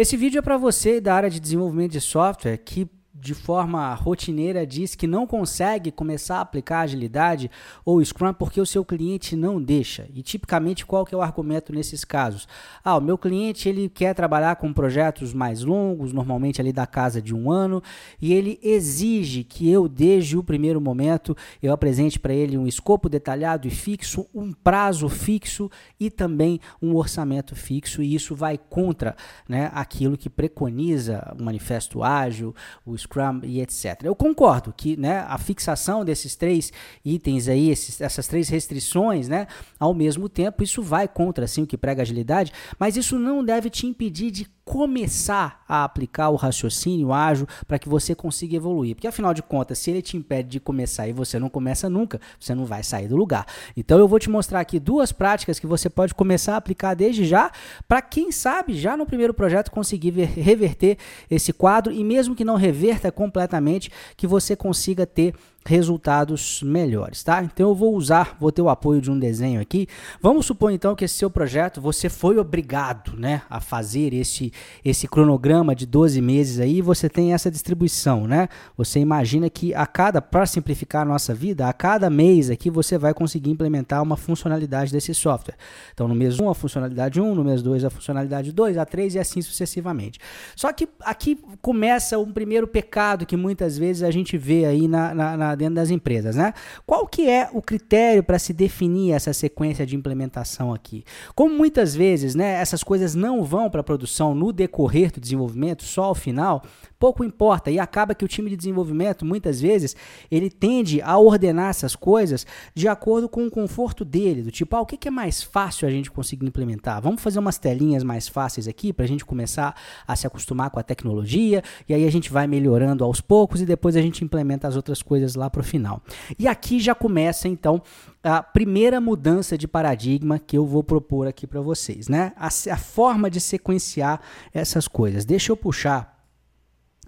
Esse vídeo é para você da área de desenvolvimento de software que de forma rotineira diz que não consegue começar a aplicar agilidade ou Scrum porque o seu cliente não deixa. E tipicamente qual que é o argumento nesses casos? Ah, o meu cliente ele quer trabalhar com projetos mais longos, normalmente ali da casa de um ano, e ele exige que eu desde o primeiro momento eu apresente para ele um escopo detalhado e fixo, um prazo fixo e também um orçamento fixo, e isso vai contra né, aquilo que preconiza o manifesto ágil, o Scrum e etc. Eu concordo que né, a fixação desses três itens aí, esses, essas três restrições, né, ao mesmo tempo, isso vai contra assim, o que prega agilidade, mas isso não deve te impedir de começar a aplicar o raciocínio ágil para que você consiga evoluir. Porque afinal de contas, se ele te impede de começar e você não começa nunca, você não vai sair do lugar. Então eu vou te mostrar aqui duas práticas que você pode começar a aplicar desde já, para quem sabe já no primeiro projeto conseguir ver, reverter esse quadro e mesmo que não reverta completamente, que você consiga ter resultados melhores, tá? Então eu vou usar, vou ter o apoio de um desenho aqui. Vamos supor então que esse seu projeto você foi obrigado, né, a fazer esse esse cronograma de 12 meses aí, você tem essa distribuição, né? Você imagina que a cada para simplificar a nossa vida, a cada mês aqui você vai conseguir implementar uma funcionalidade desse software. Então no mês 1 a funcionalidade 1, no mês 2 a funcionalidade 2, a 3 e assim sucessivamente. Só que aqui começa um primeiro pecado que muitas vezes a gente vê aí na, na, na dentro das empresas, né? Qual que é o critério para se definir essa sequência de implementação aqui? Como muitas vezes, né, essas coisas não vão para a produção no decorrer do desenvolvimento, só ao final, pouco importa e acaba que o time de desenvolvimento muitas vezes ele tende a ordenar essas coisas de acordo com o conforto dele, do tipo, ah, o que, que é mais fácil a gente conseguir implementar? Vamos fazer umas telinhas mais fáceis aqui para a gente começar a se acostumar com a tecnologia e aí a gente vai melhorando aos poucos e depois a gente implementa as outras coisas lá para o final. E aqui já começa então a primeira mudança de paradigma que eu vou propor aqui para vocês, né? A, a forma de sequenciar essas coisas. Deixa eu puxar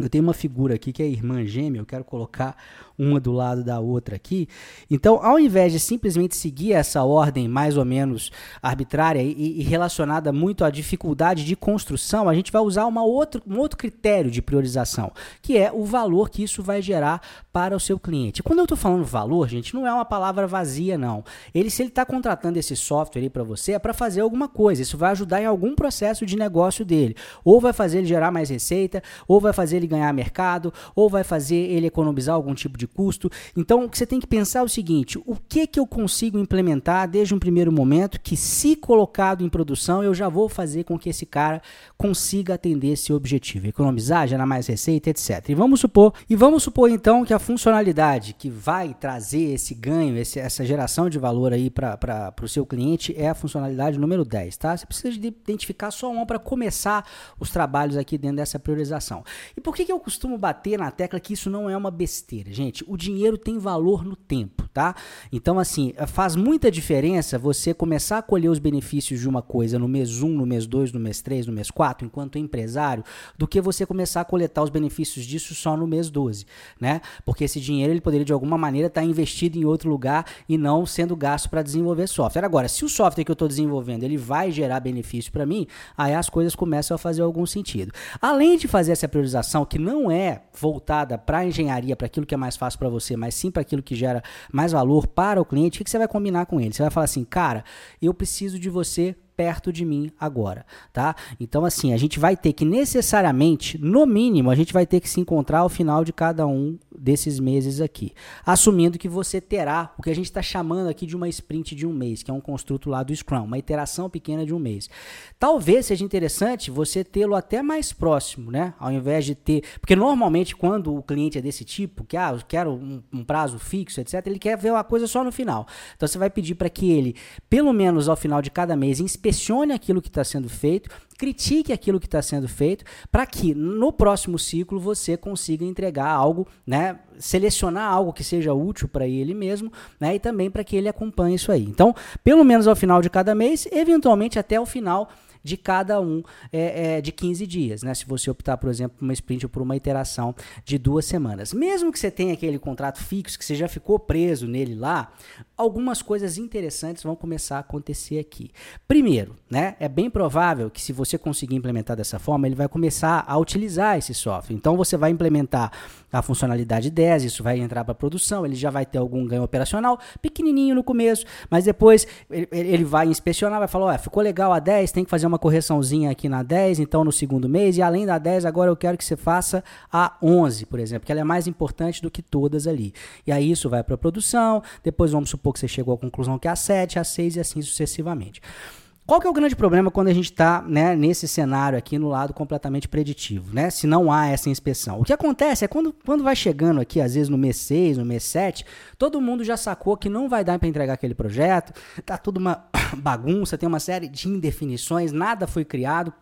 eu tenho uma figura aqui que é irmã gêmea, eu quero colocar uma do lado da outra aqui. Então, ao invés de simplesmente seguir essa ordem mais ou menos arbitrária e, e relacionada muito à dificuldade de construção, a gente vai usar uma outro, um outro critério de priorização, que é o valor que isso vai gerar para o seu cliente. Quando eu estou falando valor, gente, não é uma palavra vazia, não. Ele, se ele está contratando esse software para você, é para fazer alguma coisa. Isso vai ajudar em algum processo de negócio dele. Ou vai fazer ele gerar mais receita, ou vai fazer ele ganhar mercado, ou vai fazer ele economizar algum tipo de custo. Então, o que você tem que pensar é o seguinte: o que, que eu consigo implementar desde um primeiro momento que, se colocado em produção, eu já vou fazer com que esse cara consiga atender esse objetivo, economizar, gerar mais receita, etc. E vamos supor, e vamos supor então que a funcionalidade que vai trazer esse ganho, esse, essa geração de valor aí para o seu cliente é a funcionalidade número 10, tá? Você precisa de identificar só uma para começar os trabalhos aqui dentro dessa priorização. E por que, que eu costumo bater na tecla que isso não é uma besteira, gente? o dinheiro tem valor no tempo, tá? Então, assim, faz muita diferença você começar a colher os benefícios de uma coisa no mês 1, no mês 2, no mês 3, no mês 4, enquanto empresário, do que você começar a coletar os benefícios disso só no mês 12, né? Porque esse dinheiro ele poderia de alguma maneira estar investido em outro lugar e não sendo gasto para desenvolver software. Agora, se o software que eu estou desenvolvendo ele vai gerar benefício para mim, aí as coisas começam a fazer algum sentido. Além de fazer essa priorização que não é voltada para a engenharia, para aquilo que é mais fácil para você, mas sim para aquilo que gera mais valor para o cliente, o que, que você vai combinar com ele? Você vai falar assim, cara, eu preciso de você perto de mim agora, tá? Então assim, a gente vai ter que necessariamente, no mínimo, a gente vai ter que se encontrar ao final de cada um desses meses aqui, assumindo que você terá o que a gente está chamando aqui de uma sprint de um mês, que é um construto lá do Scrum, uma iteração pequena de um mês. Talvez seja interessante você tê-lo até mais próximo, né? Ao invés de ter, porque normalmente quando o cliente é desse tipo, que ah, eu quero um, um prazo fixo, etc, ele quer ver uma coisa só no final. Então você vai pedir para que ele, pelo menos ao final de cada mês, inspecione aquilo que está sendo feito, critique aquilo que está sendo feito, para que no próximo ciclo você consiga entregar algo, né? Selecionar algo que seja útil para ele mesmo, né? E também para que ele acompanhe isso aí. Então, pelo menos ao final de cada mês, eventualmente até o final de cada um é, é, de 15 dias, né? Se você optar, por exemplo, por uma sprint ou por uma iteração de duas semanas. Mesmo que você tenha aquele contrato fixo, que você já ficou preso nele lá, algumas coisas interessantes vão começar a acontecer aqui. Primeiro, né, é bem provável que se você conseguir implementar dessa forma, ele vai começar a utilizar esse software. Então você vai implementar a funcionalidade 10, isso vai entrar para produção, ele já vai ter algum ganho operacional, pequenininho no começo, mas depois ele, ele vai inspecionar, vai falar, ficou legal a 10, tem que fazer uma correçãozinha aqui na 10, então no segundo mês, e além da 10, agora eu quero que você faça a 11, por exemplo, que ela é mais importante do que todas ali. E aí isso vai para produção, depois vamos supor que você chegou à conclusão que é a 7, a 6 e assim sucessivamente. Qual que é o grande problema quando a gente está né, nesse cenário aqui no lado completamente preditivo, né? Se não há essa inspeção. O que acontece é quando, quando vai chegando aqui, às vezes no mês 6, no mês 7, todo mundo já sacou que não vai dar para entregar aquele projeto, tá tudo uma bagunça, tem uma série de indefinições, nada foi criado,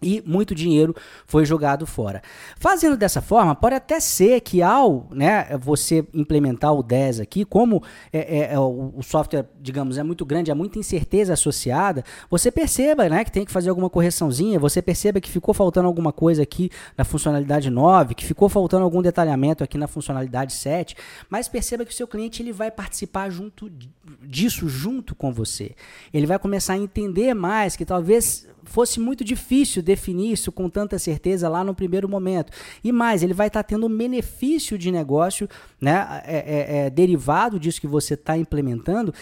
e muito dinheiro foi jogado fora. Fazendo dessa forma, pode até ser que ao né, você implementar o 10 aqui, como é, é, é, o, software, digamos, é muito grande, há muita incerteza associada, você perceba né, que tem que fazer alguma correçãozinha, você perceba que ficou faltando alguma coisa aqui na funcionalidade 9, que ficou faltando algum detalhamento aqui na funcionalidade 7, mas perceba que o seu cliente ele vai participar junto disso junto com você. Ele vai começar a entender mais que talvez fosse muito difícil definir isso com tanta certeza lá no primeiro momento. E mais, ele vai estar tá tendo um benefício de negócio né, é, é, é, derivado disso que você está implementando.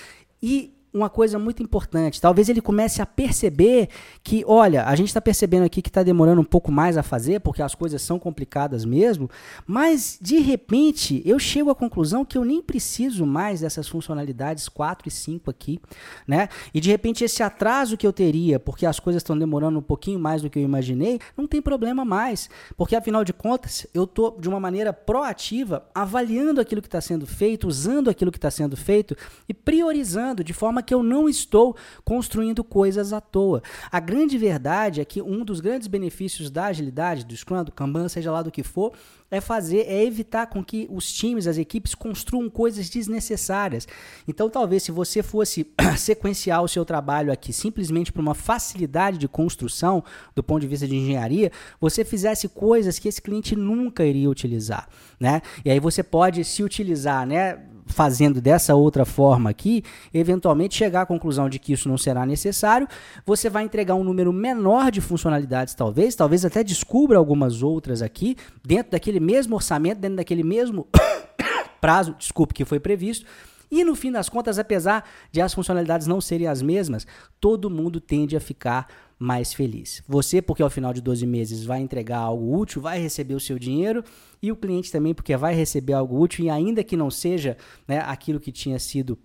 E uma coisa muito importante. Talvez ele comece a perceber que, olha, a gente está percebendo aqui que está demorando um pouco mais a fazer, porque as coisas são complicadas mesmo, mas de repente eu chego à conclusão que eu nem preciso mais dessas funcionalidades 4 e 5 aqui, né? E de repente esse atraso que eu teria, porque as coisas estão demorando um pouquinho mais do que eu imaginei, não tem problema mais, porque afinal de contas eu estou de uma maneira proativa avaliando aquilo que está sendo feito, usando aquilo que está sendo feito e priorizando de forma que eu não estou construindo coisas à toa. A grande verdade é que um dos grandes benefícios da agilidade, do Scrum, do Kanban, seja lá do que for, é fazer, é evitar com que os times, as equipes construam coisas desnecessárias. Então, talvez se você fosse sequenciar o seu trabalho aqui simplesmente por uma facilidade de construção do ponto de vista de engenharia, você fizesse coisas que esse cliente nunca iria utilizar, né? E aí você pode se utilizar, né? fazendo dessa outra forma aqui, eventualmente chegar à conclusão de que isso não será necessário, você vai entregar um número menor de funcionalidades, talvez, talvez até descubra algumas outras aqui, dentro daquele mesmo orçamento, dentro daquele mesmo prazo, desculpe, que foi previsto. E no fim das contas, apesar de as funcionalidades não serem as mesmas, todo mundo tende a ficar mais feliz. Você, porque ao final de 12 meses vai entregar algo útil, vai receber o seu dinheiro, e o cliente também, porque vai receber algo útil, e ainda que não seja né, aquilo que tinha sido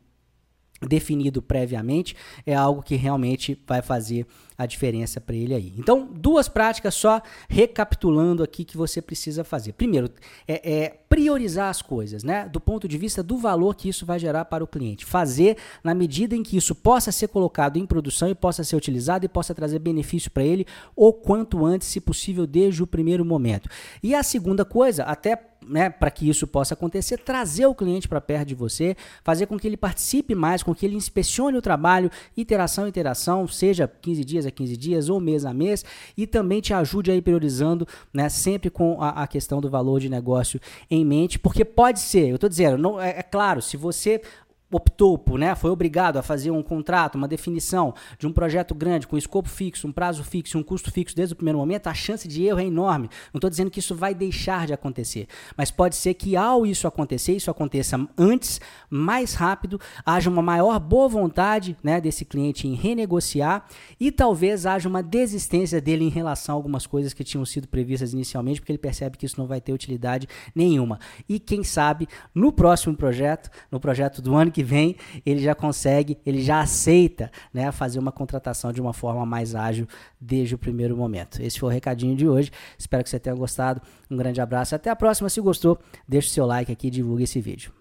definido previamente, é algo que realmente vai fazer a diferença para ele aí. Então, duas práticas só recapitulando aqui que você precisa fazer. Primeiro, é, é, priorizar as coisas, né? Do ponto de vista do valor que isso vai gerar para o cliente. Fazer na medida em que isso possa ser colocado em produção e possa ser utilizado e possa trazer benefício para ele o quanto antes, se possível, desde o primeiro momento. E a segunda coisa, até né, para que isso possa acontecer, trazer o cliente para perto de você, fazer com que ele participe mais, com que ele inspecione o trabalho, iteração a iteração, seja 15 dias a 15 dias ou mês a mês, e também te ajude aí priorizando, né, sempre com a, a questão do valor de negócio em mente, porque pode ser, eu estou dizendo, não, é, é claro, se você optou né, foi obrigado a fazer um contrato, uma definição de um projeto grande, com escopo fixo, um prazo fixo, um custo fixo desde o primeiro momento, a chance de erro é enorme. Não estou dizendo que isso vai deixar de acontecer, mas pode ser que ao isso acontecer, isso aconteça antes, mais rápido, haja uma maior boa vontade né, desse cliente em renegociar e talvez haja uma desistência dele em relação a algumas coisas que tinham sido previstas inicialmente, porque ele percebe que isso não vai ter utilidade nenhuma. E quem sabe, no próximo projeto, no projeto do ano que que vem ele já consegue, ele já aceita né, fazer uma contratação de uma forma mais ágil desde o primeiro momento. Esse foi o recadinho de hoje. Espero que você tenha gostado. Um grande abraço. Até a próxima. Se gostou, deixe o seu like aqui e divulgue esse vídeo.